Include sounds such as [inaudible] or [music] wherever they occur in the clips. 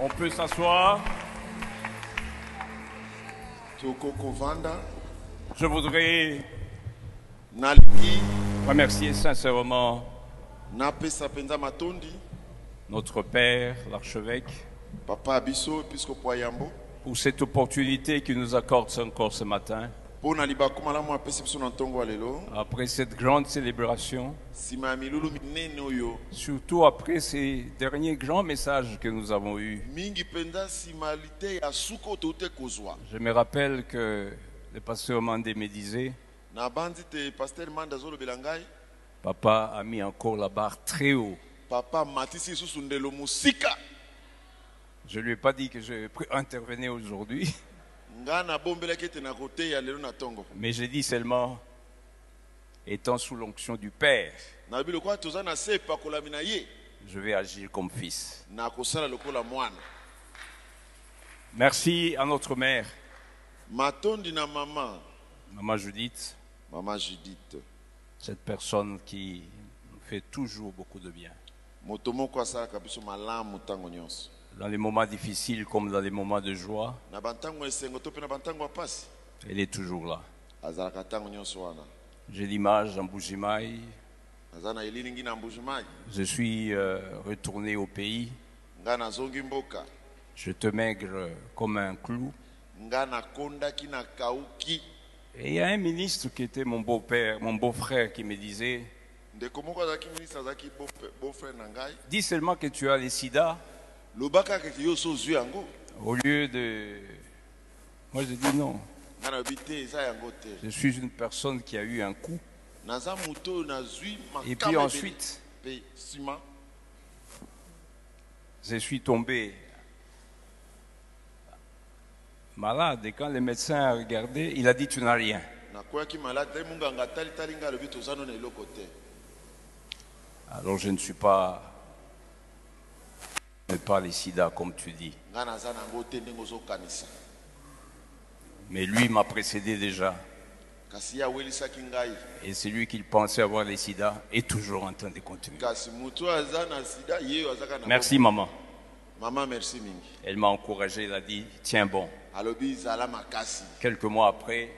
On peut s'asseoir. Je voudrais remercier sincèrement notre Père, l'archevêque, papa pour cette opportunité qu'il nous accorde encore ce matin, après cette grande célébration, surtout après ces derniers grands messages que nous avons eus. Je me rappelle que le pasteur Mandé me disait, Papa a mis encore la barre très haut. papa Je ne lui ai pas dit que je intervenais aujourd'hui, [laughs] mais j'ai dit seulement, étant sous l'onction du Père, je vais agir comme fils. Merci à notre mère, Maman Judith, mama judith. Cette personne qui nous fait toujours beaucoup de bien. Dans les moments difficiles comme dans les moments de joie, elle est toujours là. J'ai l'image en Bougimaï. Je suis euh, retourné au pays. Je te maigre comme un clou. Et il y a un ministre qui était mon beau-père, mon beau-frère, qui me disait Dis seulement que tu as les sida, au lieu de. Moi, je dis non. Je suis une personne qui a eu un coup. Et puis ensuite, je suis tombé malade. Et quand le médecin a regardé, il a dit Tu n'as rien. Alors je ne suis pas. Mais pas les sida, comme tu dis. Mais lui m'a précédé déjà. Et celui qui pensait avoir les sida est toujours en train de continuer. Merci, maman. mama merci mingi Elle m'a encouragé, elle a dit Tiens bon. Quelques mois après,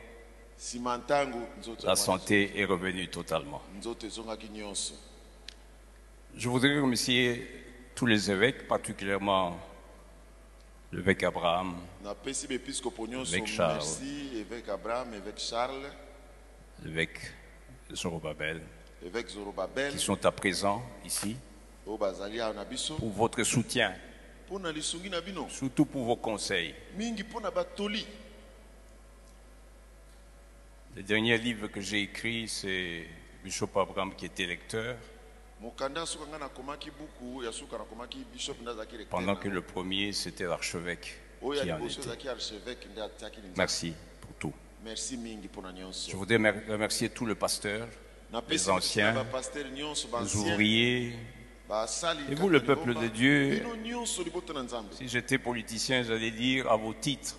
la santé est revenue totalement. Je voudrais remercier tous les évêques, particulièrement l'évêque Abraham, napesi bepiskopo nyonso Évêque Charles. merci évêque abraham charles. L'évêque Zorobabel, qui sont à présent ici, na biso pour votre soutien, surtout pour vos conseils. Le dernier livre que j'ai écrit, c'est Bishop Abraham qui était lecteur, pendant que le premier, c'était l'archevêque Merci pour tout. Je voudrais mer- remercier tout le pasteur, les anciens, les ouvriers. Et vous, le peuple de Dieu, Si j'étais politicien, j'allais dire à vos titres,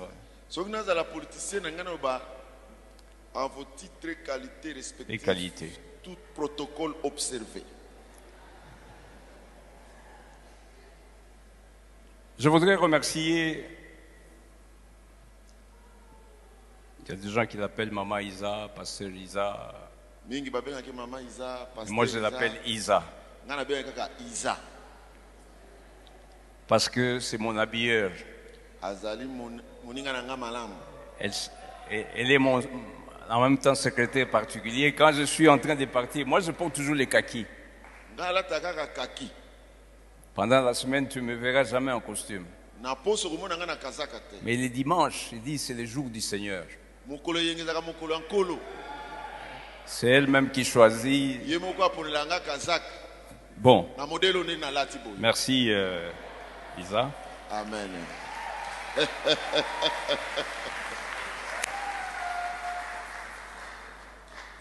les qualités. tout protocole observé Je voudrais remercier. Il y a des gens qui l'appellent Maman Isa, Pasteur Isa. Moi, je l'appelle Isa parce que c'est mon habilleur. Elle, elle est mon, en même temps secrétaire particulier. Quand je suis en train de partir, moi, je porte toujours les kakis. ngai alataka kaka kaki Pendant la semaine, tu ne me verras jamais en costume. Mais les dimanches, il dit, c'est le jour du Seigneur. C'est elle-même qui choisit. Bon, merci euh, Isa. amen [laughs]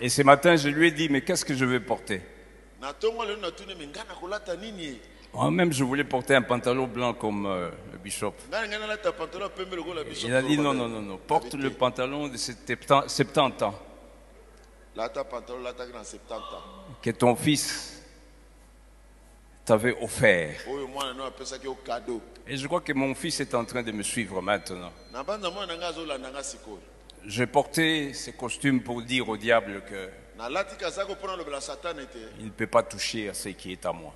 Et ce matin, je lui ai dit, mais qu'est-ce que je vais porter? Moi-même, je voulais porter un pantalon blanc comme euh, le bishop. Il a dit, non, non, non, non, porte le pantalon de 70 70 ans. lata pantalon lataki na 70 ans Que ton fils t'avait offert. Et je crois que mon fils est en train de me suivre maintenant. J'ai porté ces costumes pour dire au diable qu'il ete ne peut pas toucher à ce qui est à moi.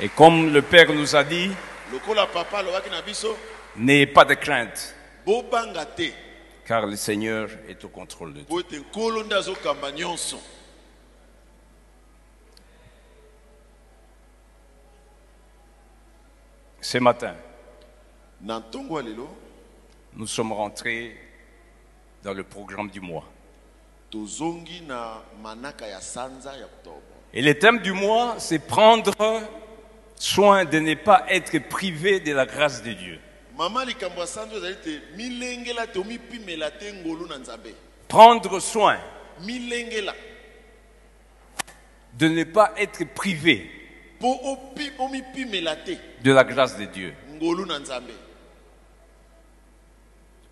Et comme le Père nous a dit, n'ayez pas de crainte, car le Seigneur est au contrôle de tout. Ce matin, nous sommes rentrés dans le programme du mois. Et le thème du mois, c'est prendre soin de ne pas être privé de la grâce de Dieu. Prendre soin de ne pas être privé de la grâce de Dieu.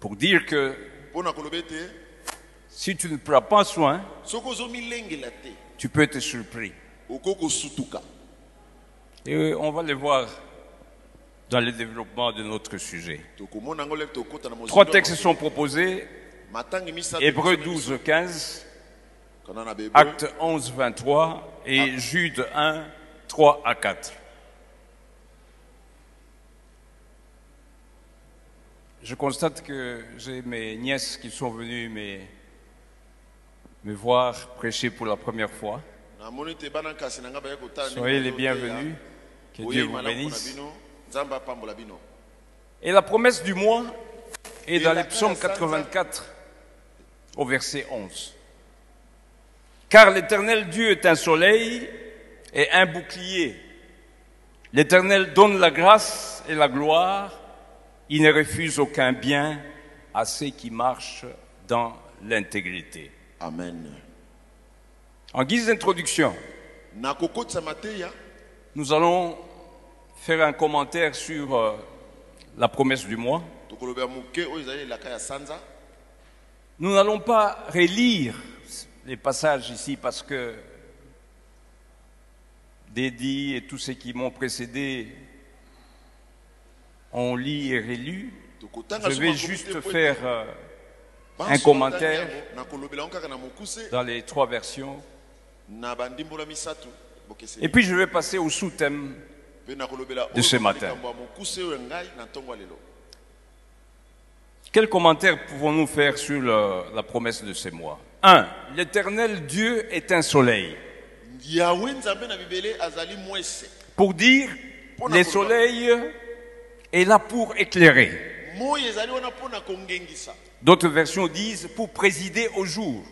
Pour dire que si tu ne prends pas soin, te tu peux être surpris. okoki kosutuka Et on va le voir dans le développement de notre sujet. Trois textes sont proposés. biso 12, 15, kana na Bahébreu, Acte 11, 23 et Jude 1, 3 à 4. Je constate que j'ai mes nièces qui sont venues me, me voir prêcher pour la première fois. Soyez les bienvenus. Que Dieu vous bénisse. Et la promesse du mois est dans la le psaume grâce, 84 au verset 11. Car l'Éternel Dieu est un soleil et un bouclier. L'Éternel donne la grâce et la gloire. Il ne refuse aucun bien à ceux qui marchent dans l'intégrité. amen En guise d'introduction, nous allons faire un commentaire sur euh, la promesse du mois. Nous n'allons pas relire les passages ici parce que Dédi et tous ceux qui m'ont précédé ont lu et relu. tokotanga Je vais juste faire euh, un commentaire. dans les trois versions. Et puis je vais passer au sous-thème. de ce matin. Quel commentaire pouvons-nous faire sur le- la promesse de ces mois? Un, l'éternel Dieu est un soleil. Pour dire, le soleil est là pour éclairer. D'autres versions disent pour présider au jour.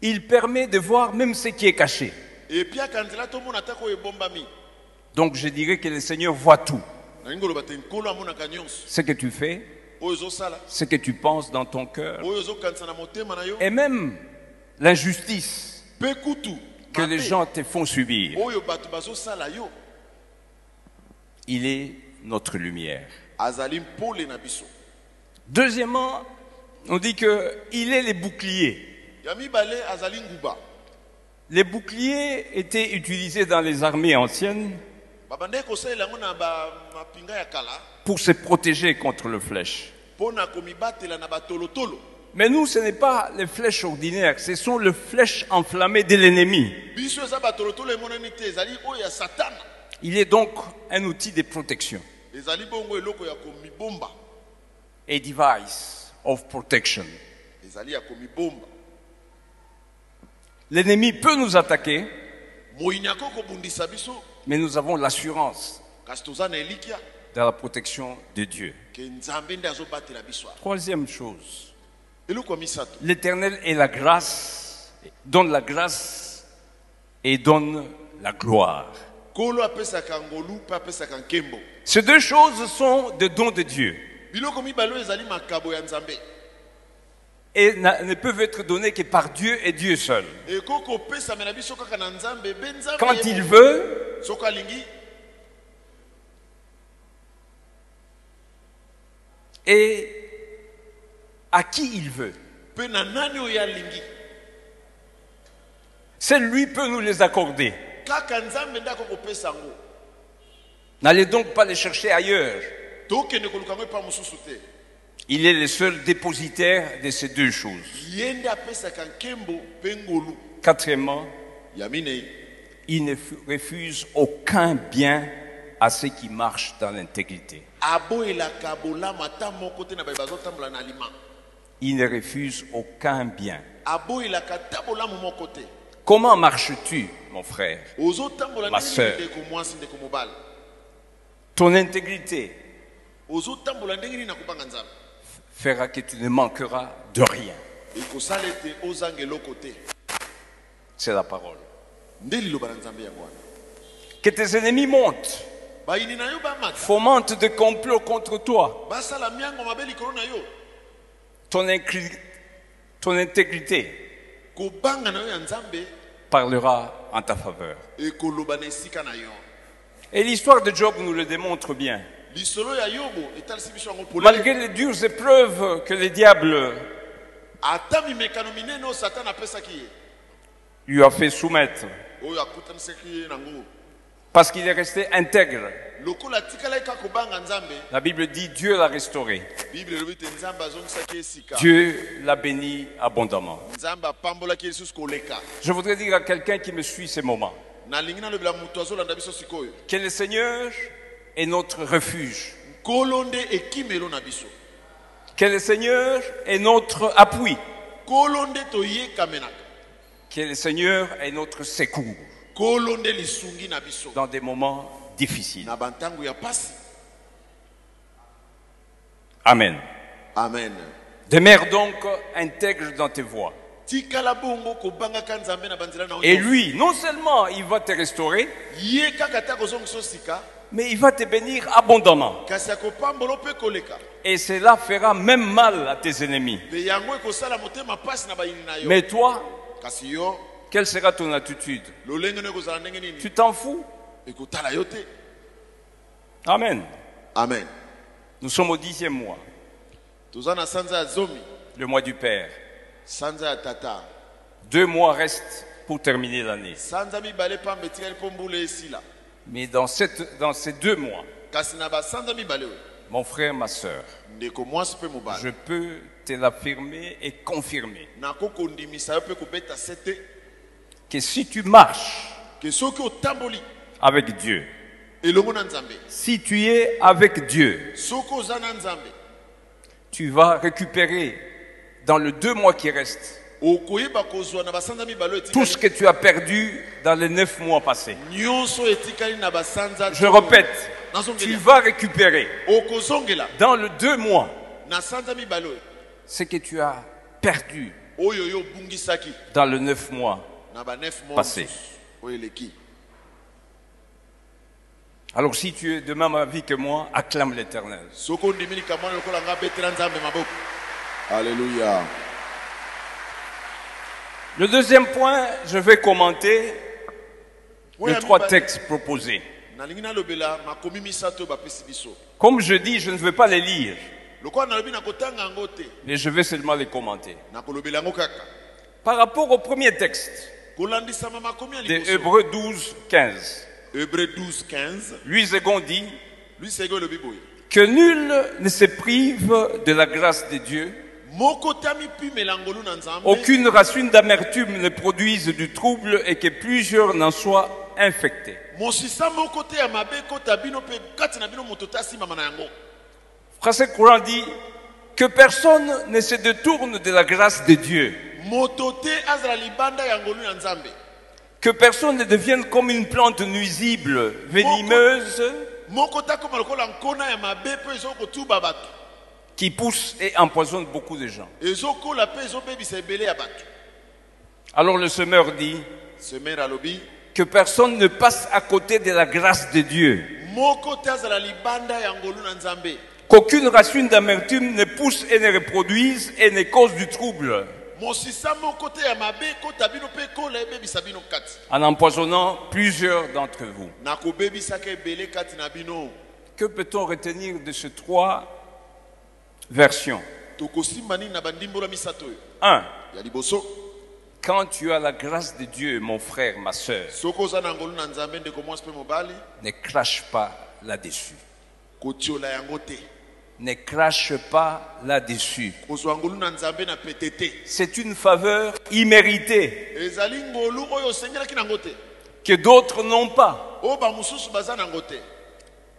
Il permet de voir même ce qui est caché. Donc je dirais que le Seigneur voit tout. Ce que tu fais, ce que tu penses dans ton cœur, et même l'injustice que les gens te font subir. Il est notre lumière. Deuxièmement, on dit qu'il est le bouclier. ya mibale azali nguba Les boucliers étaient utilisés dans les armées anciennes pour se protéger contre les flèches. Mais nous, ce n'est pas les flèches ordinaires, ce sont les flèches enflammées de l'ennemi. Il est donc un outil de protection, a device of protection. L'ennemi peut nous attaquer, mais nous avons l'assurance de la protection de Dieu. Troisième chose, l'Éternel est la grâce, donne la grâce et donne la gloire. Ces deux choses sont des dons de Dieu et ne peuvent être donnés que par Dieu et Dieu seul. Quand il veut, et à qui il veut. Seul lui peut nous les accorder. N'allez donc pas les chercher ailleurs. Il est le seul dépositaire de ces deux choses. Quatrièmement, il ne refuse aucun bien à ceux qui marchent dans l'intégrité. Il ne refuse aucun bien. Comment marches-tu, mon frère Ma mobali? Ton intégrité. Fera que tu ne manqueras de rien. C'est la parole. Que tes ennemis montent, fomentent des complots contre toi. Ton, ton intégrité parlera en ta faveur. Et l'histoire de Job nous le démontre bien. Malgré les dures épreuves que le diable lui a fait soumettre, parce qu'il est resté intègre, la Bible dit Dieu l'a restauré. Dieu l'a béni abondamment. Je voudrais dire à quelqu'un qui me suit ces moments. Que le Seigneur est notre refuge, que le Seigneur est notre appui, que le Seigneur est notre secours dans des moments difficiles. Amen. amen Demeure donc intègre dans tes voies. Et lui, non seulement il va te restaurer, mais il va te bénir abondamment. Et cela fera même mal à tes ennemis. Mais toi, quelle sera ton attitude Tu t'en fous Amen. amen. Nous sommes au dixième mois, le mois du Père. Deux mois restent pour terminer l'année. Mais dans, cette, dans ces deux mois, mon frère, ma soeur, je peux te l'affirmer et confirmer que si tu marches avec Dieu, si tu es avec Dieu, tu vas récupérer dans les deux mois qui restent tout ce que tu as perdu dans les neuf mois passés. Je répète, tu vas récupérer dans les deux mois ce que tu as perdu dans les neuf mois. Na ba 9 mois Passé. Alors si tu es de même avis que moi, acclame l'Éternel. alleluya Le deuxième point, je vais commenter les trois textes proposés. Comme je dis, je ne vais pas les lire, mais je vais seulement les commenter. Par rapport au premier texte de Hébreux 12, 15, hébreu 12 15 lui second dit que nul ne se prive de la grâce de Dieu, aucune racine d'amertume ne produise du trouble et que plusieurs n'en soient infectés. Français courant dit que personne ne se détourne de la grâce de Dieu, que personne ne devienne comme une plante nuisible, venimeuse, qui pousse et empoisonne beaucoup de gens. Alors le semeur dit que personne ne passe à côté de la grâce de Dieu, qu'aucune racine d'amertume ne pousse et ne reproduise et ne cause du trouble, en empoisonnant plusieurs d'entre vous. Que peut-on retenir de ces trois versions? Tokosimba nini na bandimbola misato oyo? 1. ya liboso. Quand tu as la grâce de Dieu, mon frère, ma mobali. ne crache pas là-dessus. Ne crache pas là-dessus. C'est une faveur imméritée que d'autres n'ont pas,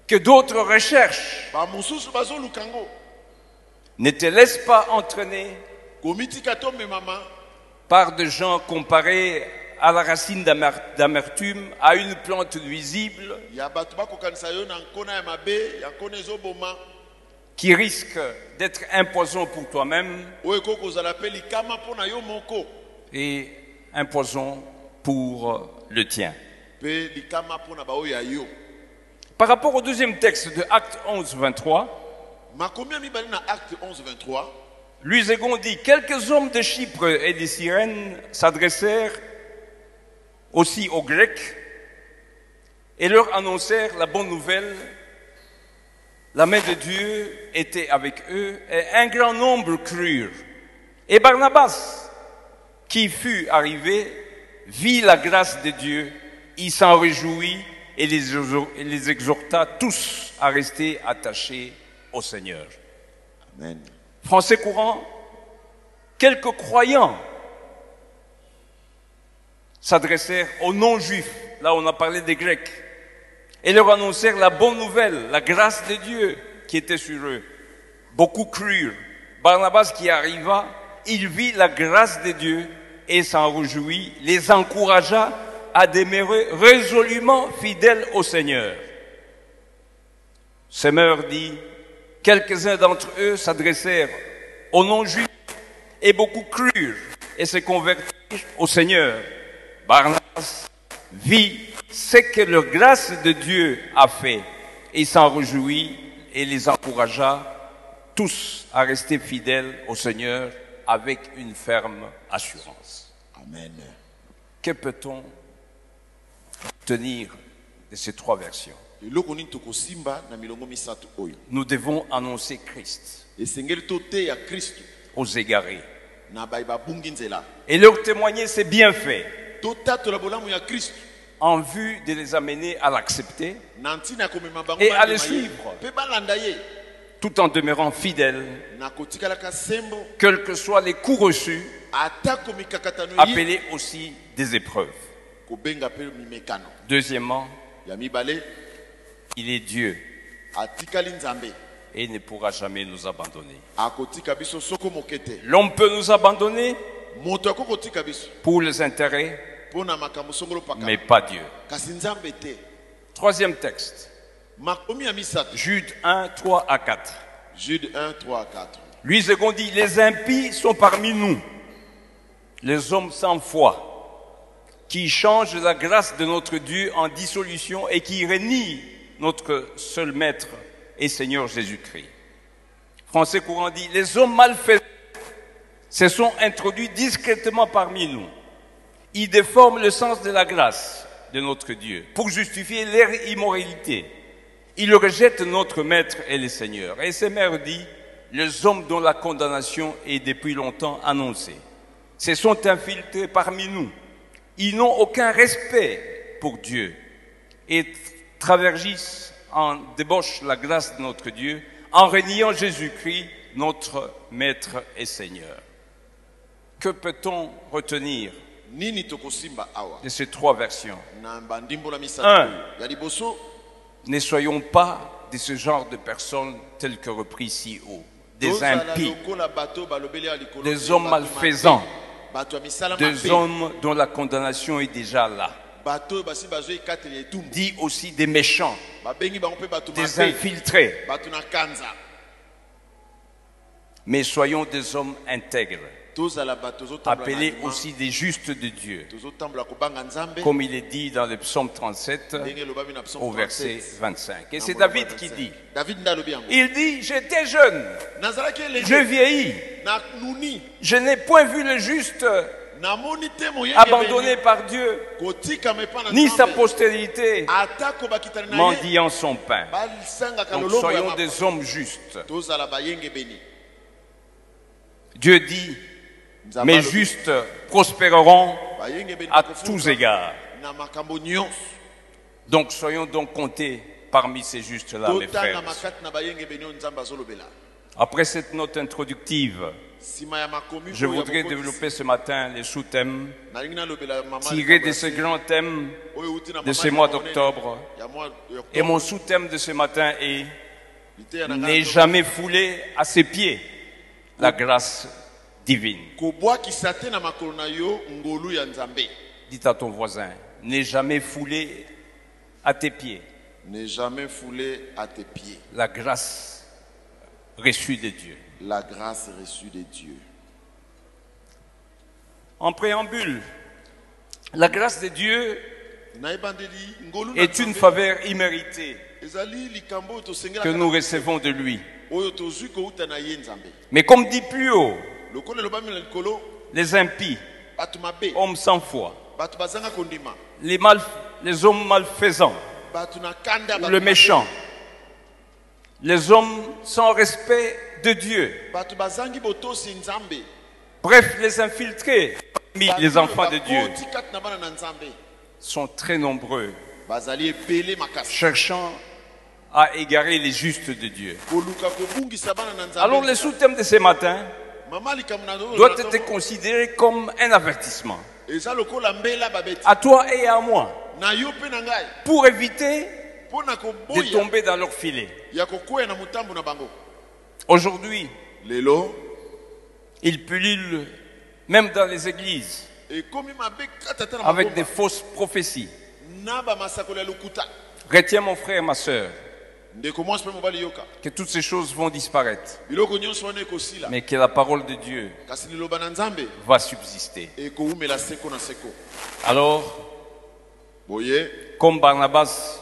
que d'autres recherchent. Ne te laisse pas entraîner par des gens comparés à la racine d'amer- d'amertume, à une plante nuisible qui risque d'être un poison pour toi-même et un poison pour le tien. Par rapport au deuxième texte de Acte 11, 23, makomi ya mibale na acte 11 23 Luségon dit Quelques hommes de Chypre et de Cyrène s'adressèrent aussi aux Grecs et leur annoncèrent la bonne nouvelle. La main de Dieu était avec eux et un grand nombre crurent. Et Barnabas, qui fut arrivé, vit la grâce de Dieu, il s'en réjouit et les, exhorta tous à rester attachés au Seigneur. amen Français courant, quelques croyants s'adressèrent aux non-juifs, là on a parlé des Grecs, et leur annoncèrent la bonne nouvelle, la grâce de Dieu qui était sur eux. Beaucoup crurent. Barnabas qui arriva, il vit la grâce de Dieu et s'en réjouit, les encouragea à demeurer résolument fidèles au Seigneur. Semeur dit, quelques-uns d'entre eux s'adressèrent aux non-juifs et beaucoup crurent et se convertirent au Seigneur. Barnabas vit ce que la grâce de Dieu a fait. Et s'en réjouit et les encouragea tous à rester fidèles au Seigneur avec une ferme assurance. amen. Que peut-on tenir de ces trois versions? Nous devons annoncer Christ. Aux égarés. Et leur témoigner ses bienfaits en vue de les amener à l'accepter Et à le suivre. tout en demeurant sembo. Quels que soient les coups reçus, appelés aussi des épreuves. Deuxièmement, il est Dieu et il ne pourra jamais nous abandonner. L'homme peut nous abandonner pour les intérêts, mais pas Dieu. Troisième texte, Jude 1, 3 à 4. jude 1 3 4 Lui second dit, les impies sont parmi nous, les hommes sans foi, qui changent la grâce de notre Dieu en dissolution et qui renient notre seul Maître et Seigneur Jésus-Christ. Français courant dit, les hommes malfaisants se sont introduits discrètement parmi nous. Ils déforment le sens de la grâce de notre Dieu pour justifier leur immoralité. Ils rejettent notre Maître et le Seigneur. Et ces mères dit, les hommes dont la condamnation est depuis longtemps annoncée, se sont infiltrés parmi nous. Ils n'ont aucun respect pour Dieu et travergissent en débauche la grâce de notre Dieu en reniant Jésus-Christ, notre Maître et Seigneur. Que peut-on retenir de ces trois versions. Un. Ne soyons pas de ce genre de personnes telles que repris si haut, des impies, Des hommes malfaisants. des hommes dont la condamnation est déjà là, dit aussi des méchants, des infiltrés, mais soyons des hommes intègres, appelés aussi des justes de Dieu, comme il est dit dans le psaume 37 ndenge elobami na psaume au verset 37, 25. Et c'est David qui 25. dit, il dit, j'étais jeune, je vieillis, je n'ai point vu le juste abandonné par Dieu, ni sa postérité mendiant son pain. Donc soyons des hommes justes. Dieu dit, Alobi, justes prospéreront bayengebeli à tous égards. Donc soyons donc comptés parmi ces justes-là, mes frères. Après cette note introductive, je voudrais développer ce matin les sous-thèmes tirés de ce grand thème. de ce mois d'octobre. Et mon sous-thème de ce matin est N'est jamais foulé à ses pieds la grâce divine. à ton voisin, n'est jamais foulé à tes pieds jamais foulé à tes pieds la grâce reçue de Dieu. la grâce reçue de Dieu. En préambule, la grâce de Dieu est une faveur imméritée que nous recevons de lui. Mais comme dit plus haut, les impies, hommes sans foi, les, mal, les hommes malfaisants, le méchant, les hommes sans respect de Dieu, bref, les infiltrés les enfants de Dieu. sont très nombreux, cherchant à égarer les justes de Dieu. Alors le sous-thème de ce matin doit être considéré comme un avertissement. À toi et à moi. Pour éviter de tomber dans leur filet. Aujourd'hui, ils pullulent même dans les églises avec des fausses prophéties. Retiens mon frère, ma sœur, que toutes ces choses vont disparaître, mais que la parole de Dieu va subsister. Alors, comme Barnabas,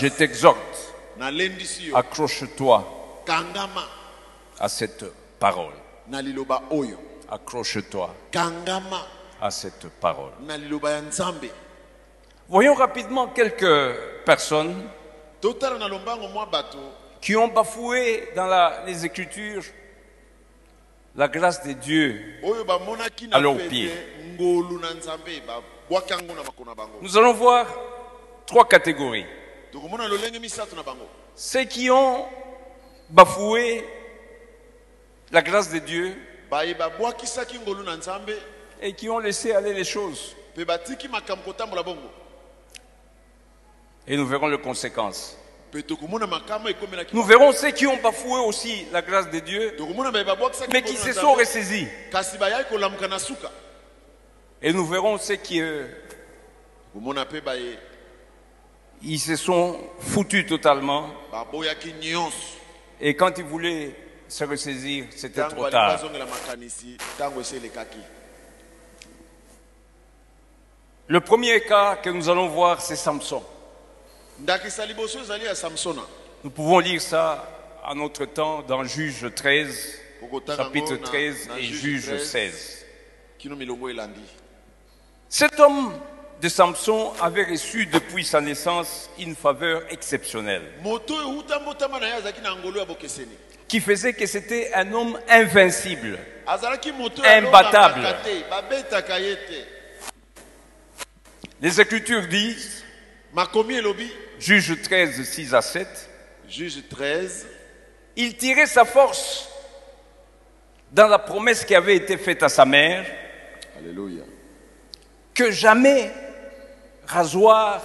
je t'exhorte, accroche-toi à cette parole. Accroche-toi à cette parole. Voyons rapidement quelques personnes qui ont bafoué dans la- les Écritures la grâce de Dieu. À leurs pieds. Nous allons voir trois catégories. Ceux qui ont bafoué la grâce de Dieu et qui ont laissé aller les choses. Et nous verrons les conséquences. Nous verrons ceux qui ont bafoué aussi la grâce de Dieu, mais qui se sont ressaisis. Et nous verrons ceux qui euh, ils se sont foutus totalement. Et quand ils voulaient se ressaisir, c'était trop tard. Le premier cas que nous allons voir, c'est Samson. ndakisa liboso ezali ya samsona Nous pouvons lire ça à notre temps dans Juge 13, okotanga chapitre yango na- 13 na et Juge Juge 13, 16. kino milongo elandi Cet homme de Samson avait reçu depuis sa naissance une faveur exceptionnelle bokeseni qui faisait que c'était un homme invincible. Imbattable. Les Écritures disent, Juge 13, 6 à 7, juge 13 il tirait sa force dans la promesse qui avait été faite à sa mère. Alléluia. Que jamais rasoir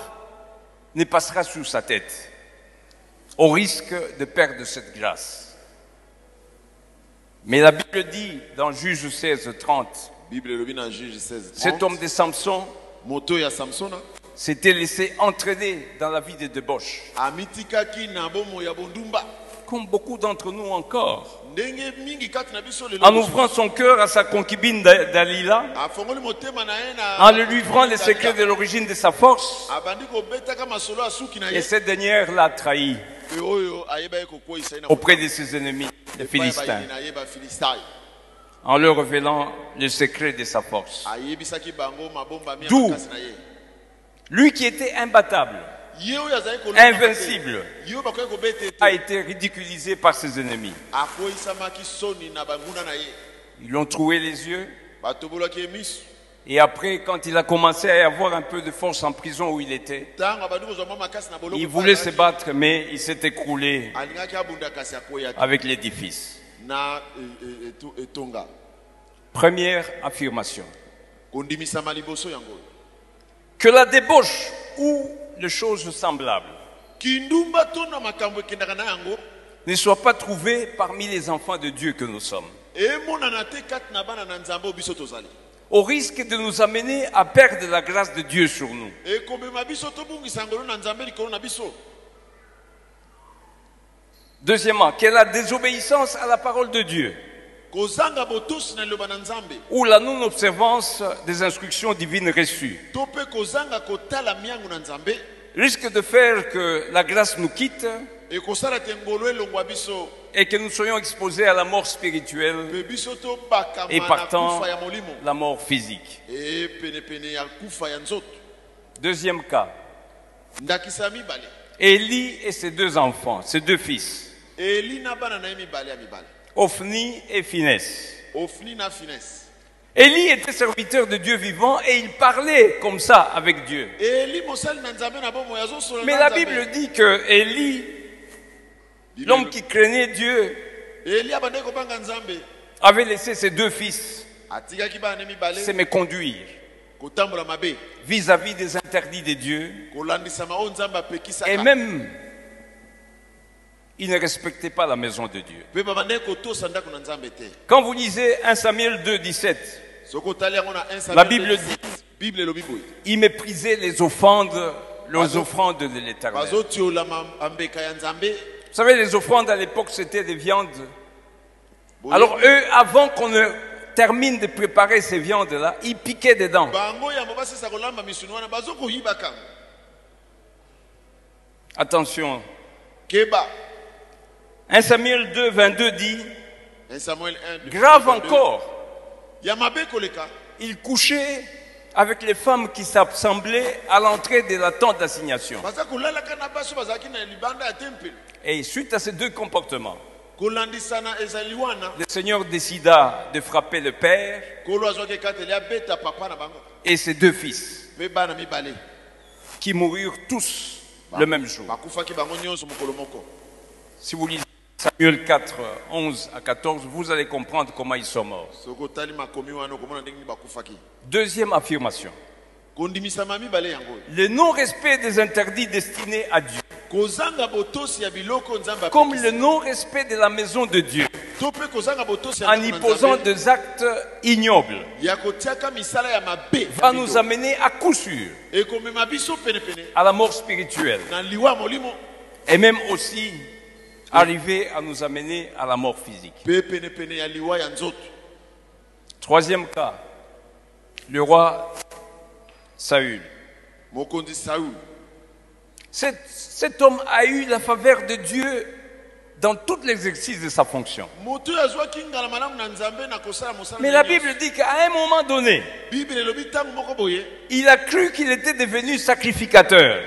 ne passera sur sa tête, au risque de perdre cette grâce. Mais la Bible dit dans Juge 16, 30, bible na juge 16 cet homme de Samson samsona s'était laissé entraîner dans la vie de débauche, comme beaucoup d'entre nous encore, en ouvrant son cœur à sa concubine Da- Dalila, en lui livrant les secrets de l'origine de sa force, et cette dernière l'a trahi. Auprès de ses ennemis, les Philistins. en leur révélant le secret de sa force. D'où? Lui qui était imbattable Invincible. a été ridiculisé par ses ennemis. Ils lui ont troué les yeux. Et après, quand il a commencé à y avoir un peu de force en prison où il était, il voulait se battre, mais il s'est écroulé avec l'édifice. e- e- eto- etonga Première affirmation. Que la débauche ou les choses semblables ne soient pas trouvées parmi les enfants de Dieu que nous sommes, tozali. Au risque de nous amener à perdre la grâce de Dieu sur nous. Deuxièmement, que la désobéissance à la parole de Dieu? Ou la non-observance des instructions divines reçues. Risque de faire que la grâce nous quitte biso. et que nous soyons exposés à la mort spirituelle et partant la mort physique. e Deuxième cas, Élie et ses deux enfants, ses deux fils, Ophni et ofni na finesse. Élie était serviteur de Dieu vivant et il parlait comme ça avec Dieu. Mais la. Bible dit que Élie, l'homme qui craignait Dieu, avait laissé ses deux fils mibale s'aimer conduire vis-à-vis des interdits de Dieu. Nzambe et même il ne respectait pas la maison de Dieu. Quand vous lisez 1 Samuel 2, 17, soki otali yango na 1 La Bible 17, bible elobi boye il méprisait les offrandes, les offrandes de l'éternel. Vous savez, les offrandes à l'époque, c'était des viandes. Alors eux, avant qu'on ne termine de préparer ces viandes-là, ils piquaient dedans. Attention. Keba 1 Samuel 2, 22 dit, 1 Samuel 1 de- grave 22. encore, ils couchaient avec les femmes qui s'assemblaient à l'entrée de la tente d'assignation. Et suite à ces deux comportements, le Seigneur décida de frapper le père et ses deux fils, qui moururent tous le même jour. Si vous lisez Samuel 4, 11 à 14, vous allez comprendre comment ils sont morts. Deuxième affirmation. Le non-respect des interdits destinés à Dieu, comme le non-respect de la maison de Dieu, en y posant des actes ignobles, va nous amener à coup sûr. À la mort spirituelle. Et même aussi arriver à nous amener à la mort physique. Troisième cas, le roi Saül. Cet, cet homme a eu la faveur de Dieu dans tout l'exercice de sa fonction. Mais la. Bible dit qu'à un moment donné, il a cru qu'il était devenu sacrificateur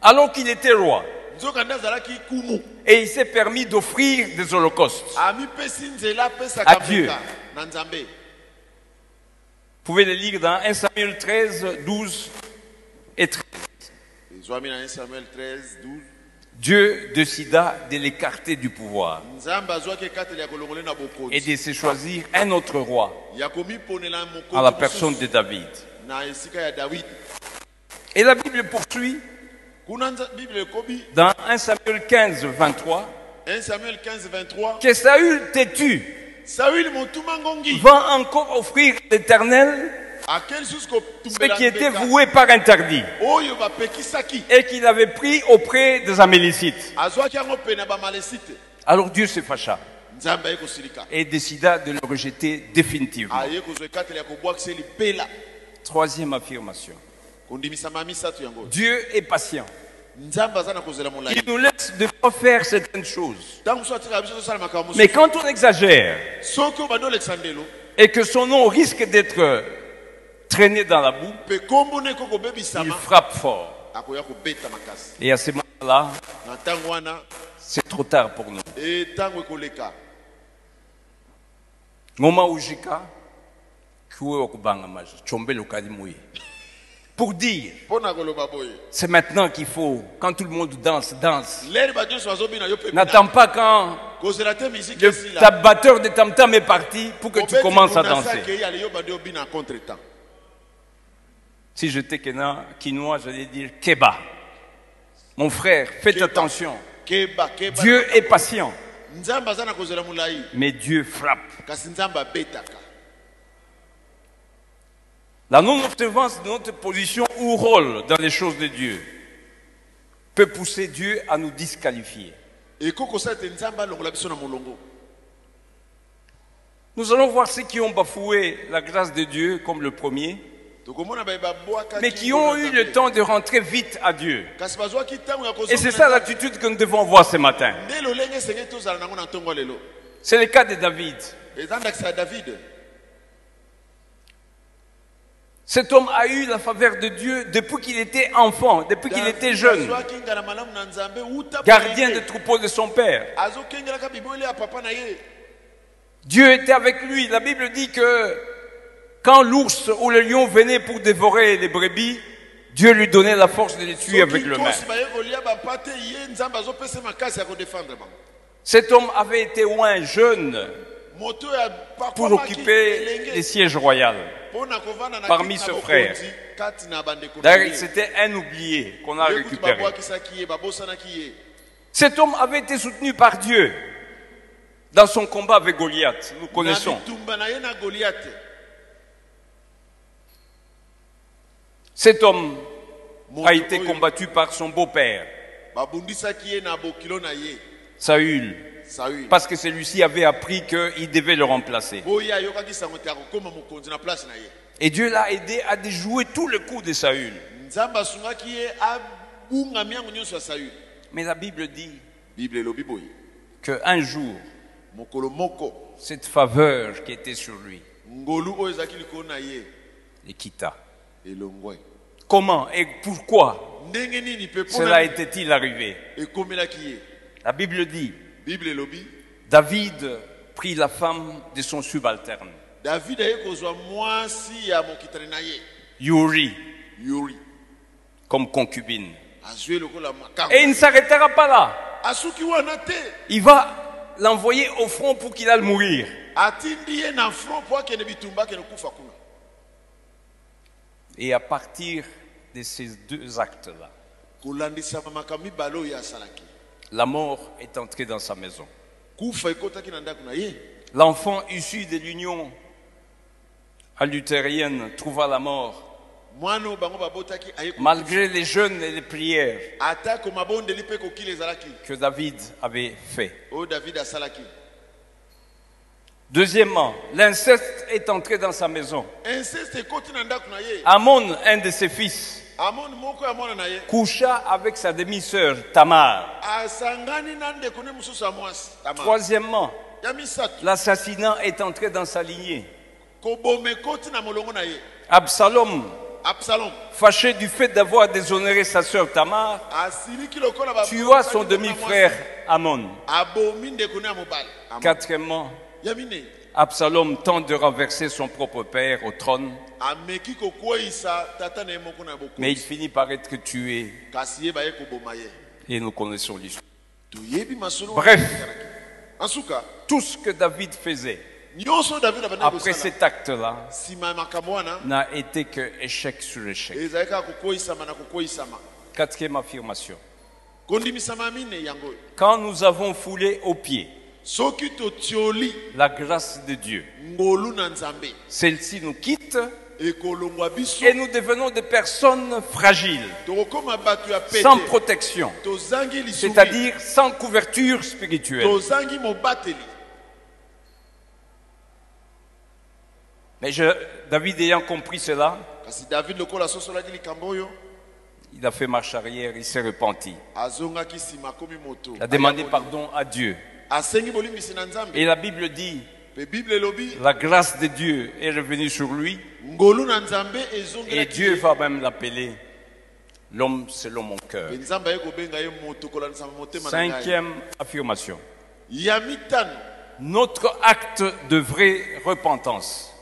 alors qu'il était roi. Et il s'est permis d'offrir des holocaustes. À Dieu. Vous pouvez le lire dans 1 Samuel 13, 12 et 13. ezwami na 1 samuel 13 12 Dieu décida de l'écarter du pouvoir. Et de se choisir un autre roi. À la personne de David. Et la Bible poursuit dans 1 Samuel 15, 23 1 samuel 15 23 que Saül têtu va encore offrir à l'éternel ce qui était voué par interdit. Bapekisaki et qu'il avait pris auprès des Amélicites. Alors Dieu se fâcha. Et décida de le rejeter définitivement. Troisième affirmation. Dieu est patient. Il nous laisse de faire certaines choses. Mais quand on exagère et que son nom risque d'être traîné dans la boue, il frappe fort. Et à ce moment-là, c'est trop tard pour nous. e ntango ekoleka ngoma pour dire. C'est maintenant qu'il faut quand tout le monde danse danse. N'attends pas quand le ta batteur de tam tam est parti pour que tu commences à danser. si j'étais quinois j'allais dire keba. Mon frère faites attention. Dieu est patient. Mais Dieu frappe La non-observance de notre position ou rôle dans les choses de Dieu peut pousser Dieu à nous disqualifier. Nous allons voir ceux qui ont bafoué la grâce de Dieu comme le premier, mais qui ont eu le temps de rentrer vite à Dieu. Et c'est ça l'attitude que nous devons avoir ce matin. C'est le cas de David. eza ndakisa ya davide Cet homme a eu la faveur de Dieu depuis qu'il était enfant, depuis qu'il était jeune, gardien de troupeau de son père. Dieu était avec lui. La Bible dit que quand l'ours ou le lion venait pour dévorer les brebis, Dieu lui donnait la force de les tuer avec le main. Cet homme avait été loin jeune pour occuper les sièges royaux. parmi D'ailleurs, ye. c'était un oublié qu'on a récupéré. Cet homme avait été soutenu par Dieu dans son combat avec Goliath. Nous na connaissons. Cet homme a été combattu par son beau-père, saül parce que celui-ci avait appris qu'il devait le remplacer. Et Dieu l'a aidé à déjouer tout le coup de Saül. Mais la Bible dit qu'un jour, cette faveur qui était sur lui le quitta. Comment et pourquoi cela était-il arrivé? La Bible dit, bible elobi David prit la femme de son subalterne, davide aye kozwa mwasi ya mokitani na ye Uri, yuri. Comme concubine. azwi lokola makambo Et il ne s'arrêtera pas là. asuki wana te Il va l'envoyer au front pour qu'il aille mourir. atindi ye na front mpo akende bitumba akende kufa kuna Et à partir de ces deux actes-là, kolandisama makambo mibale oyo asalaki la mort est entrée dans sa maison. L'enfant issu de l'union luthérienne trouva la mort malgré les jeûnes et les prières que David avait fait. Deuxièmement, l'inceste est entré dans sa maison. Amon, un de ses fils, coucha avec sa demi-sœur Tamar. Troisièmement, l'assassinat est entré dans sa lignée. Absalom, absalom. Fâché du fait d'avoir déshonoré sa sœur Tamar, tua son demi-frère. Amon. Quatrièmement, Absalom tente de renverser son propre père au trône, mais il finit par être tué et nous connaissons l'histoire. Bref. Tout ce que David faisait après cet acte-là n'a été que échec sur échec. Quatrième affirmation. Quand nous avons foulé aux pieds la grâce de Dieu, celle-ci nous quitte et nous devenons des personnes fragiles, sans protection, c'est-à-dire sans couverture spirituelle. Mais je- David ayant compris cela, il a fait marche arrière, il s'est repenti. Il a demandé pardon à Dieu. Et la Bible dit, la grâce de Dieu est revenue sur lui. et Dieu va même l'appeler l'homme selon mon cœur. Cinquième affirmation. notre acte de vraie repentance,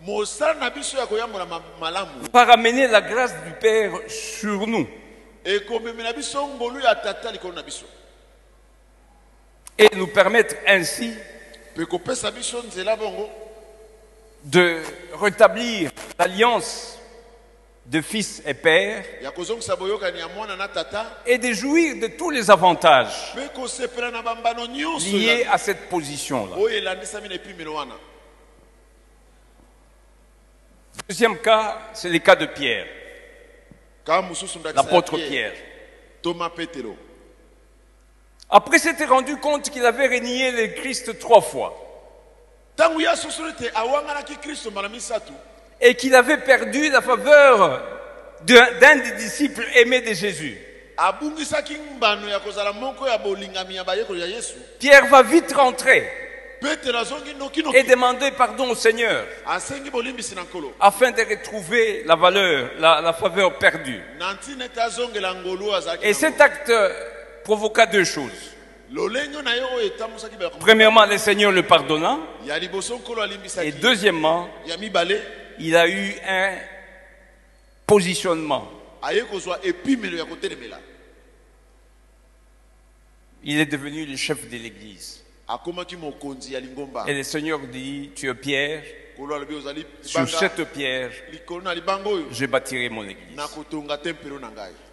mosala na biso ya koyambola ma- malamu. Par amener la grâce du Père sur nous et nous permettre ainsi de rétablir l'alliance de fils et père et de jouir de tous les avantages liés à cette position-là. wana Deuxième cas, c'est le cas de Pierre, l'apôtre Pierre, toma petelo Après s'être rendu compte qu'il avait renié le Christ trois fois. Et qu'il avait perdu la faveur d'un des disciples aimés de Jésus, Pierre va vite rentrer et demander pardon au Seigneur afin de retrouver la valeur, la, la faveur perdue. Et cet acte provoqua deux choses. Premièrement, le Seigneur le pardonna et deuxièmement, il a eu un positionnement. Il est devenu le chef de l'Église. Et le Seigneur dit, tu es Pierre, sur cette pierre, je bâtirai mon Église.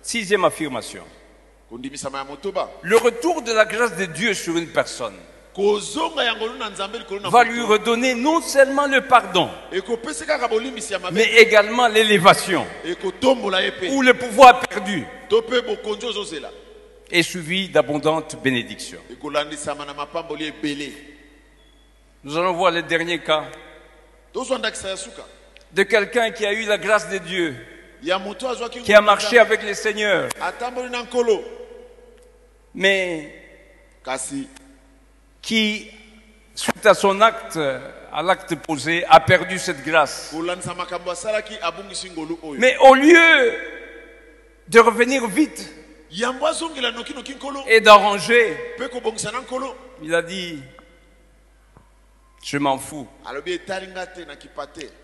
Sixième affirmation. Le retour de la grâce de Dieu sur une personne va lui redonner non seulement le pardon, mais également l'élévation. Ou le pouvoir perdu. Est suivi d'abondantes bénédictions. Nous allons voir le dernier cas de quelqu'un qui a eu la grâce de Dieu, qui a marché avec le Seigneur, mais qui, suite à son acte, à l'acte posé, a perdu cette grâce. Mais au lieu de revenir vite et d'arranger, il a dit, je m'en fous.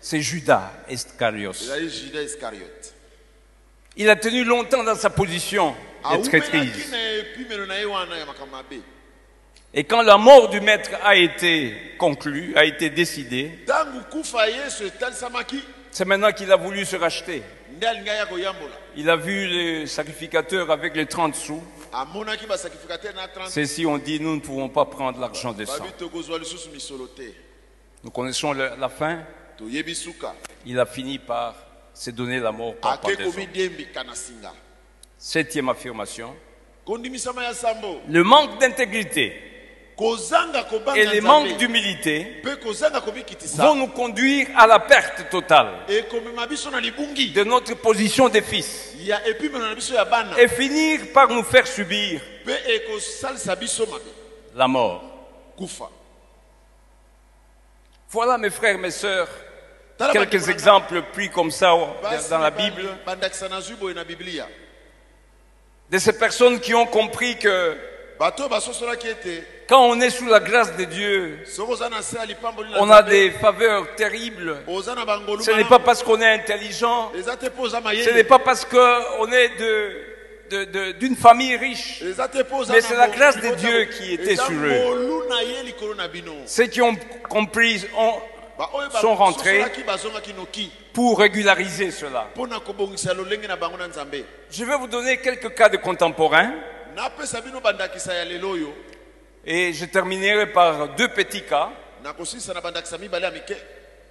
C'est Judas Iscariot. Il a tenu longtemps dans sa position de awumelaki traîtrise. Et quand la mort du maître a été conclue, a été décidée, c'est maintenant qu'il a voulu se racheter. Il a vu le sacrificateur avec les 30 sous. amonaki basacrificateur na 30 Ceux-ci ont dit, nous ne pouvons pas prendre l'argent des sang. Nous connaissons la fin. Il a fini par se donner la mort par Septième affirmation. Le manque d'intégrité et le manque d'humilité vont nous conduire à la perte totale. De notre position de fils. Et finir par nous faire subir la mort. Voilà mes frères, mes sœurs, quelques exemples pris comme ça dans la Bible. de ces personnes qui ont compris que quand on est sous la grâce de Dieu, on a des faveurs terribles. Ce n'est pas parce qu'on est intelligent, ce n'est pas parce qu'on est de- d'une famille riche. Mais c'est la grâce de Dieu qui était sur eux. Ceux qui ont compris ont- sont rentrés pour régulariser cela. Je vais vous donner quelques cas de contemporains et je terminerai par deux petits cas.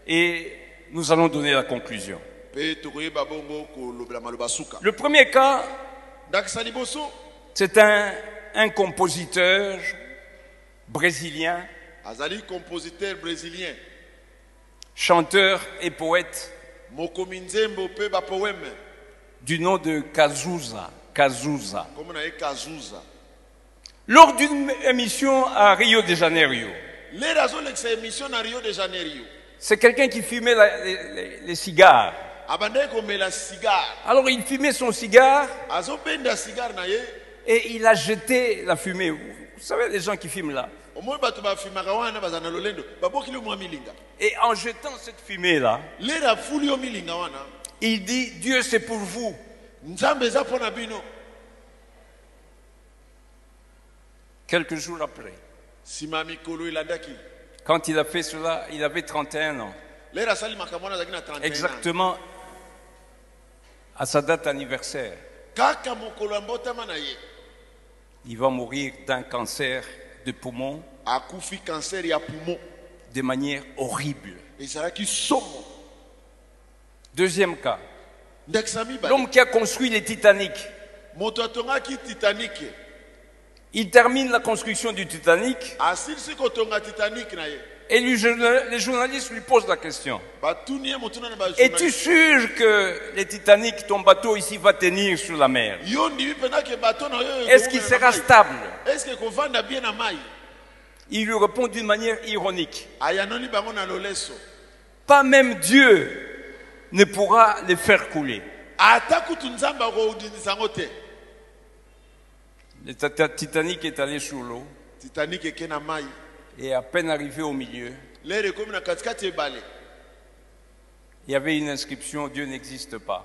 Et nous allons donner la conclusion. Le premier cas, c'est un, un compositeur brésilien, azali compositeur brésilien. Chanteur et poète. Du nom de ye kazuza Lors d'une émission à Rio de Janeiro, c'est quelqu'un qui fumait la- les, les- cigares. Alors il fumait son cigare. Et il a jeté la fumée. Vous savez, les gens qui fument là, Et en jetant cette milinga wana. il dit, Dieu c'est pour vous. nzambe eza mpo na bino Quelques jours après, elandaki quand il a fait cela, il avait 31 ans. lere asali makambo wana azalaki na 31 ans. Exactement à sa date anniversaire. kaka mokolo ya mbotama na ye Il va mourir d'un cancer de poumon akufi ya de manière horrible. ezalaki somo Deuxième cas, ndakisa mibale l'homme qui a construit les Titanic. moto atongaki titanic Il termine la construction du Titanic. Ye et lui, les journalistes lui posent la question. na Es-tu sûr que les Titanic, ton bateau ici, va tenir sur la mer? Est-ce qu'il sera stable? Il lui répond d'une manière ironique. loleso Pas même Dieu ne pourra les faire couler. ata kutu nzambe akoudinisa yango te Le Tita- Titanic est allé sur l'eau titanic mai et à peine arrivé au milieu, il y avait une inscription Dieu n'existe pas.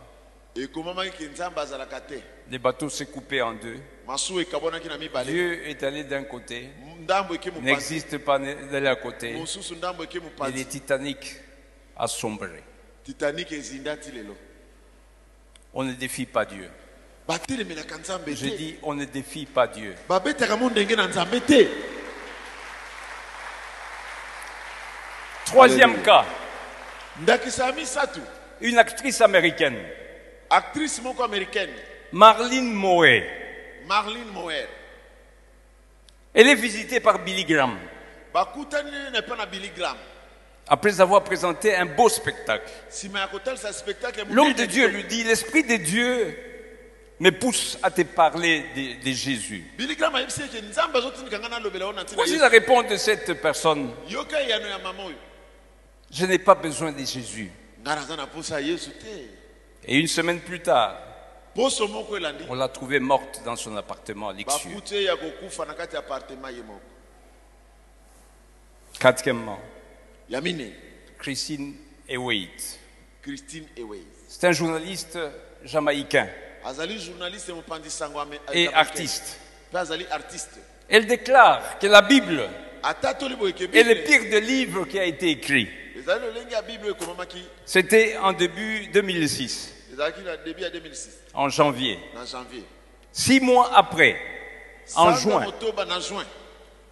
Les bateaux s'est coupé en deux. Dieu est allé d'un côté, n'existe pas de l'autre côté. Et le Titanic a sombré. On ne défie pas Dieu. Je dis, on ne défie pas Dieu. Troisième cas, une actrice américaine, actrice américaine. Marlene Moe. marlene moer Elle est visitée par Billy Graham. Après avoir présenté un beau spectacle. L'homme de Dieu lui dit, l'Esprit de Dieu me pousse à te parler de, de Jésus. Voici la réponse de cette personne? oyo. Je n'ai pas besoin de Jésus. Et une semaine plus tard, on l'a trouvée morte dans son appartement ye moko. Quatrièmement, Christine Ewaite. eway C'est un journaliste jamaïcain et artiste. Elle déclare que la Bible est le pire des livres qui a été écrit. C'était en début 2006, ezalaki na début ya 2006 en janvier. Six mois après, en juin,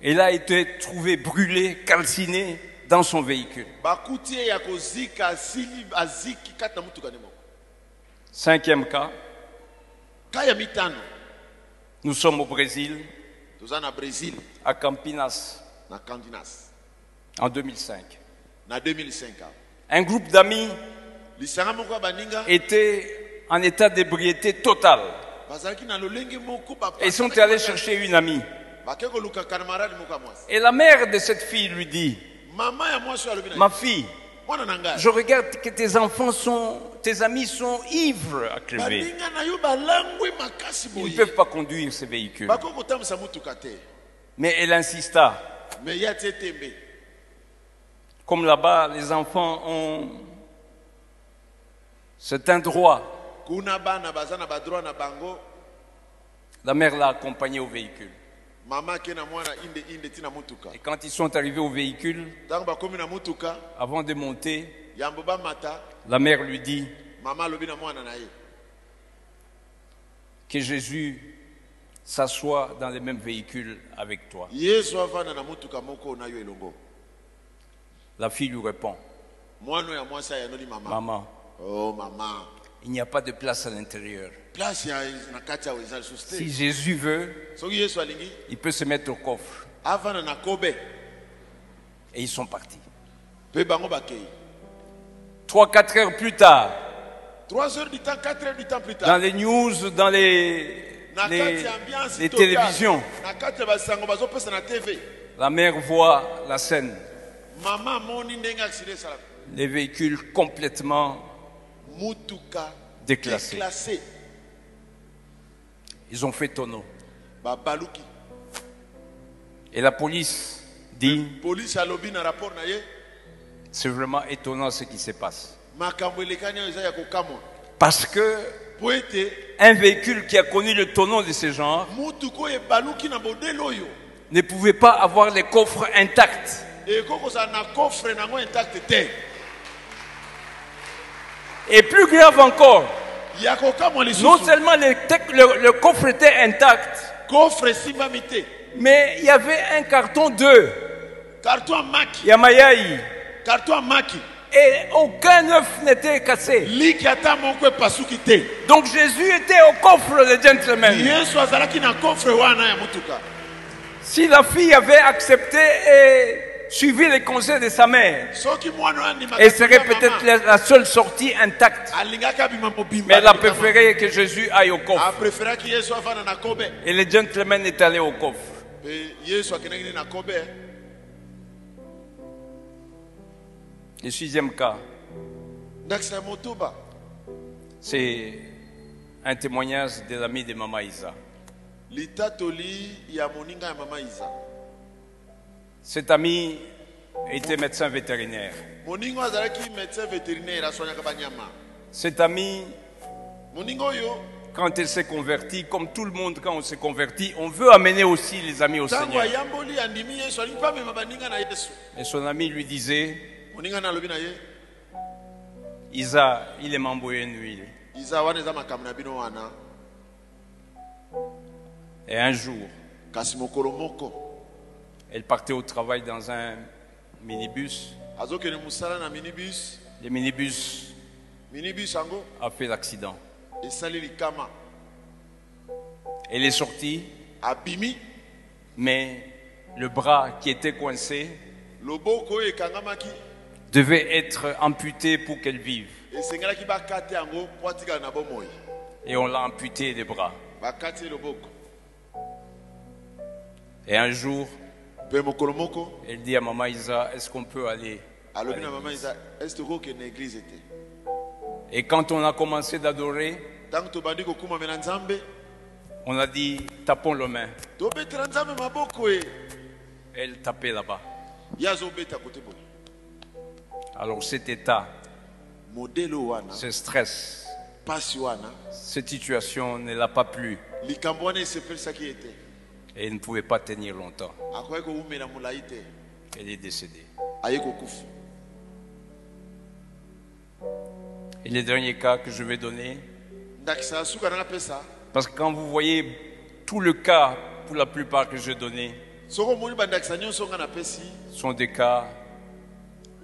elle a été trouvée brûlée, calcinée dans son véhicule. Cinquième cas, nous sommes au Brésil, brésil à Campinas, en 2005. na 2005 awa. Un groupe d'amis était en état d'ébriété totale. Ils sont allés chercher une amie. Et la mère de cette fille lui dit, ma fille, je regarde que tes enfants sont, tes amis sont ivres à crever. Ils ne peuvent pas conduire ces véhicules. Mais elle insista. Comme là-bas, les enfants ont certains droits. La mère l'a accompagné au véhicule. Et quand ils sont arrivés au véhicule, avant de monter, la mère lui dit que Jésus s'assoit dans le même véhicule avec toi. La fille lui répond, maman, oh mama. Il n'y a pas de place à l'intérieur. Si Jésus veut, il peut se mettre au coffre. Et ils sont partis. mpe bango bakei Trois, quatre heures plus tard, 3 heures du temps 4 heures du temps plus dans tard les news, dans les, les, les télévisions, la mère voit la scène. Les véhicules complètement, mutuka Déclassé. déclassé ils ont fait tonneau. Et la police dit, c'est vraiment étonnant ce qui se passe. Parce que un véhicule qui a connu le tonneau de ce genre ne pouvait pas avoir les coffres intacts. Et plus grave encore, non seulement le, tec- le- le coffre était intact, mais il y avait un carton d'œufs, karton ya maki. Yamayai, karton ya maki. Et aucun œuf n'était cassé. te. Donc Jésus était au coffre, ya motuka. Si la fille avait accepté et suivi les conseils de sa mère, elle serait peut-être la, la seule sortie intacte. Mais elle a préféré que Jésus aille au coffre. Et le gentleman est allé au coffre. kobe Le sixième cas, c'est un témoignage des amis de Mama Isa. Cet ami était médecin vétérinaire. moninga oyo azalaki médecin vétérinaire aswanyaka banyama Cet ami, moninga oyo quand il s'est converti, comme tout le monde quand on s'est converti, on veut amener aussi les amis au ntango Seigneur. ayamboli andimi yesu alingi mpe amema baninga na yesu Et son ami lui disait, moninga na alobi na ye Isa, il est une huile. iza wana eza makambo na bino wana Et un jour, kasi mokolo moko elle partait au travail dans un minibus. Le minibus a fait l'accident. Elle est sortie, mais le bras qui était coincé ekangamaki devait être amputé pour qu'elle vive. Et on l'a amputé des bras. Et un jour, elle dit à Maman Isa, est-ce qu'on peut aller Et quand on a commencé d'adorer, on a dit, tapons le main. e. Elle tapait là-bas. Alors cet état, ce stress, cette situation ne l'a pas plu. Et elle ne pouvait pas tenir longtemps. Elle est kokufa Et le dernier cas que je vais donner, parce que quand vous voyez tout le cas, pour la plupart que nga napesi sont des cas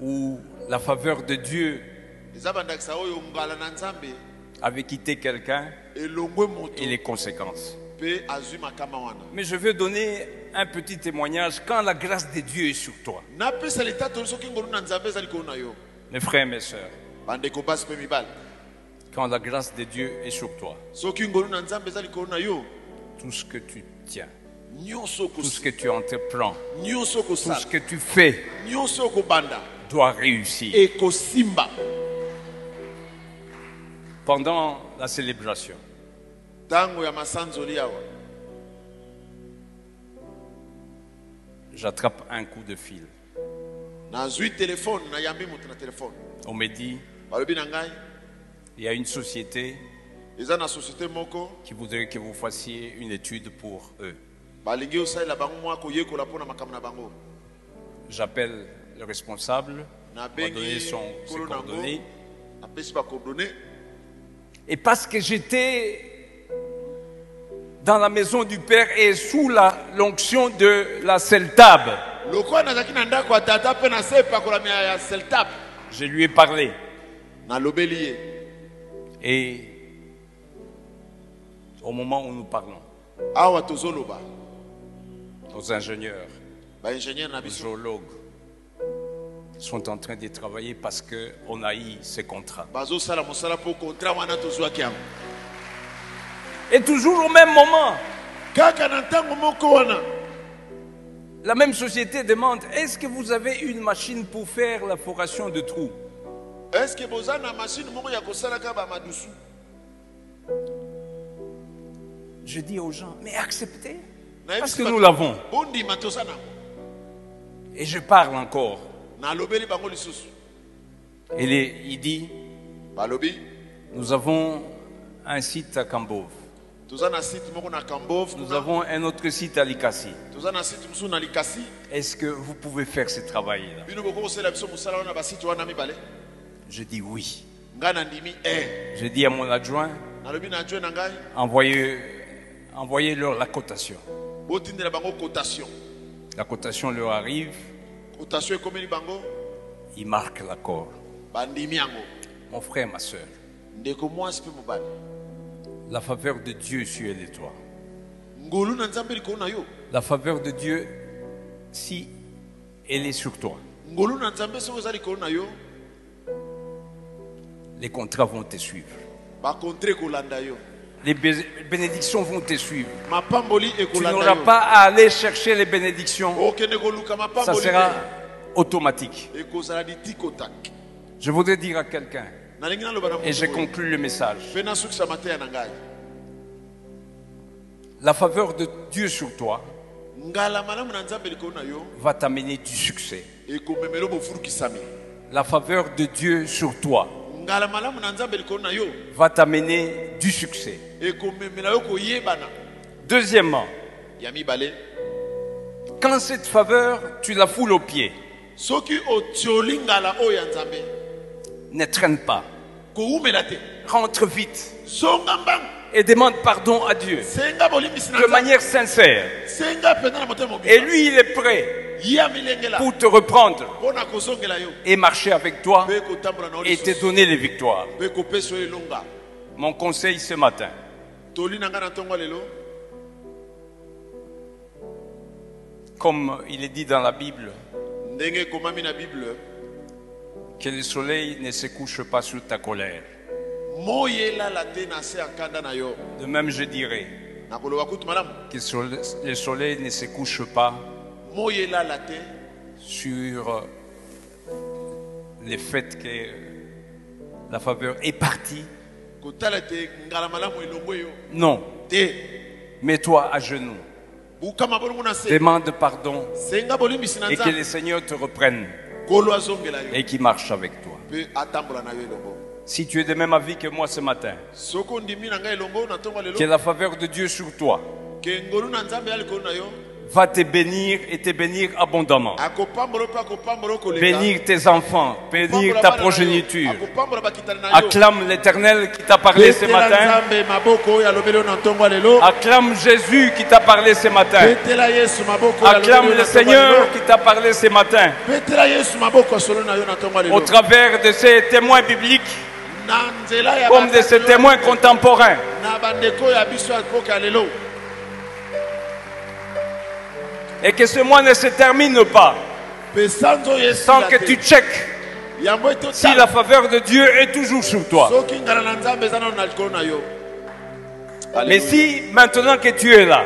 où la faveur de Dieu avait quitté quelqu'un et les conséquences. Mais je veux donner un petit témoignage. Quand la grâce de Dieu est sur toi. Mes frères, mes sœurs, quand la grâce de Dieu est sur toi, tout ce que tu tiens, tout ce que tu entreprends, tout ce que tu fais doit réussir. Pendant la célébration, ntango ya masanzoli awa j'attrape un coup de fil. nazwi telefone nayambi moto na telefone On me dit, balobi na ngai il y a une société eza na société moko qui voudrait que vous fassiez une étude pour eux. balingi osalela bango mwa koyekola mpona makambo na bango J'appelle le responsable, nabengi nkolo nango coordonnées. napesi bacoordonné Et parce que j'étais dans la maison du Père et sous la l'onction de la Celtab, lokola nazalaki na ndako ya tata mpe na se epakolami ya ya seltap je lui ai parlé. Et au moment où nous parlons, nos ingénieurs, nos géologues sont en train de travailler parce qu'on a eu ces contrats. Et toujours au même moment, la même société demande, est-ce que vous avez une machine pour faire la foration de trous? estce boza na mashine moko ya kosalaka bamadusu Je dis aux gens, mais acceptez, parce que nous l'avons. Et je parle encore. Et il dit, nous avons un site à Kambov. Nous avons un autre site à Likasi. Est-ce que vous pouvez faire ce wana mibale? Je dis oui. Je dis à mon adjoint, ngai. envoyez, envoyez-leur la cotation. La cotation leur arrive, ils marquent l'accord. Mon frère, ma soeur, la faveur de Dieu sur elle et toi. La faveur de Dieu, si elle est sur toi, les contrats vont te suivre. Les bé- bénédictions vont te suivre. Tu n'auras pas à aller chercher les bénédictions. Ça sera automatique. Je voudrais dire à quelqu'un, et je conclue le message, la faveur de Dieu sur toi va t'amener du succès. La faveur de Dieu sur toi va t'amener du succès. Deuxièmement, quand cette faveur, tu la foules aux pieds, ne traîne pas. Rentre vite. Et demande pardon à Dieu. De manière sincère. Et lui, il est prêt pour te reprendre. Et marcher avec toi et te donner les victoires. Mon conseil ce matin, comme il est dit dans la Bible, que le soleil ne se couche pas sur ta colère. De même, je dirais que le soleil ne se couche pas sur euh, le fait que la faveur est partie. Non, mets-toi à genoux, demande pardon et que le Seigneur te reprenne et qu'il marche avec toi. Si tu es de même avis que moi ce matin, que la faveur de Dieu sur toi va te bénir et te bénir abondamment. Bénir tes enfants, bénir ta progéniture. Acclame l'Éternel qui t'a parlé ce matin. Acclame Jésus qui t'a parlé ce matin. Acclame le Seigneur qui t'a parlé ce matin. Au travers de ces témoins bibliques, comme de ces témoins contemporains, et que ce mois ne se termine pas. Sans que tu checkes yango ete si la faveur de Dieu est toujours sur toi. Mais si maintenant que tu es là,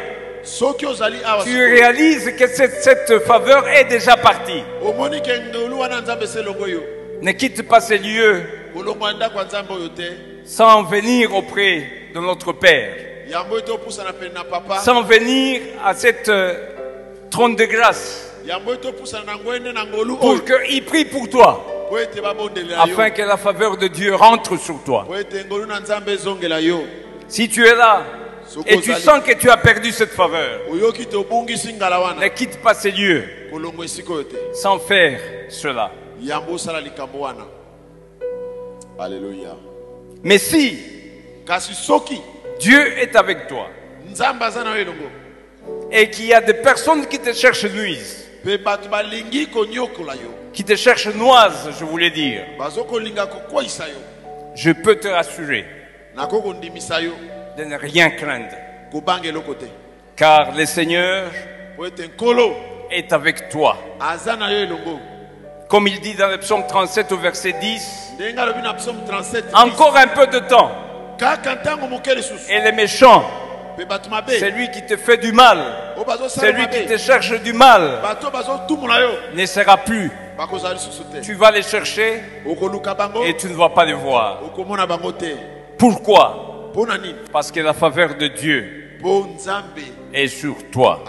tu réalises que cette, cette faveur est déjà partie, ne quitte pas oyo te. sans venir auprès de notre Père, papa. Sans venir à cette euh, trône de grâce. Pour qu'il prie pour toi, afin que la faveur de Dieu rentre sur toi. Si tu es là et tu sens que tu as perdu cette faveur, ne quitte pas ces lieux sans faire cela. aleluya Mais si Dieu est avec toi et qu'il y a des personnes qui te cherchent nuisent, qui te cherchent noise, je voulais dire, je peux te rassurer. De ne rien craindre, car le Seigneur est avec toi. Comme il dit dans le psaume 37 au verset 10, ndenge alobi na psaume 37 encore un peu de temps. Et les méchants, c'est lui qui te fait du mal, oyo bazosala c'est lui qui te cherche du mal, ne sera plus. Tu vas les chercher et tu ne vas pas les voir. Pourquoi? Parce que la faveur de Dieu est sur toi.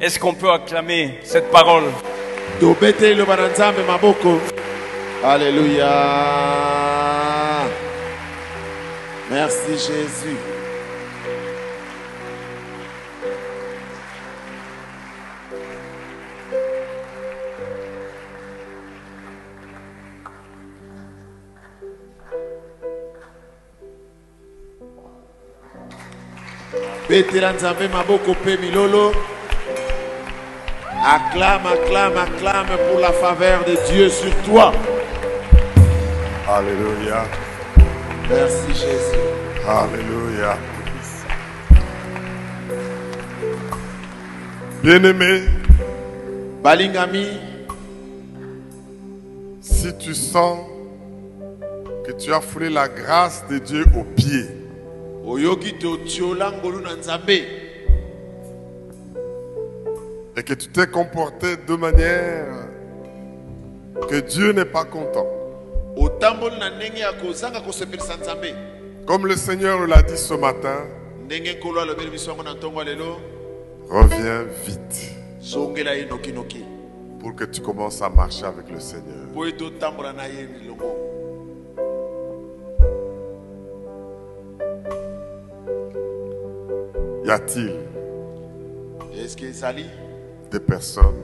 Est-ce qu'on peut acclamer cette parole? Alleluya merci jésus betela nzambe maboko mpe milolo acclame acclame acclame pour la faveur de dieu sur toi Alléluia. merci jésus Alléluia. Bien-aimé, balingami si tu sens que tu as foulé la grâce de Dieu aux pieds, et que tu t'es comporté de manière que Dieu n'est pas content, comme le Seigneur l'a dit ce matin, reviens vite pour que tu commences à marcher avec le Seigneur. Y a-t-il des personnes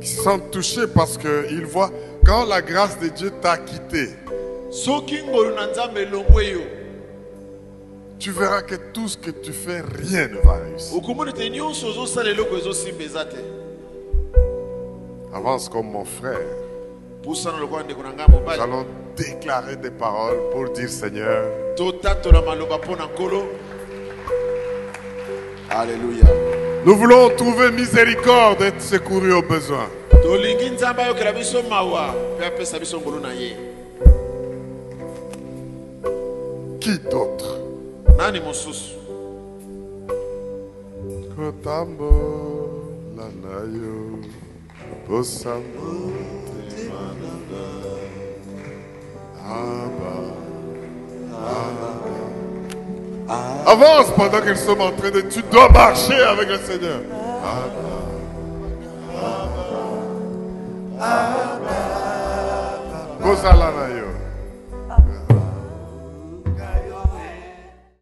qui sont touchées parce qu'ils voient quand la grâce de Dieu t'a quitté, tu verras que tout ce que tu fais, rien ne va réussir. Avance comme mon frère. Nous allons déclarer des paroles pour dire Seigneur, alleluya nous voulons trouver miséricorde et secourir aux besoins. Qui d'autre? Abba, Abba. Avance pendant qu'ils sont en train de... Tu dois marcher avec le Seigneur.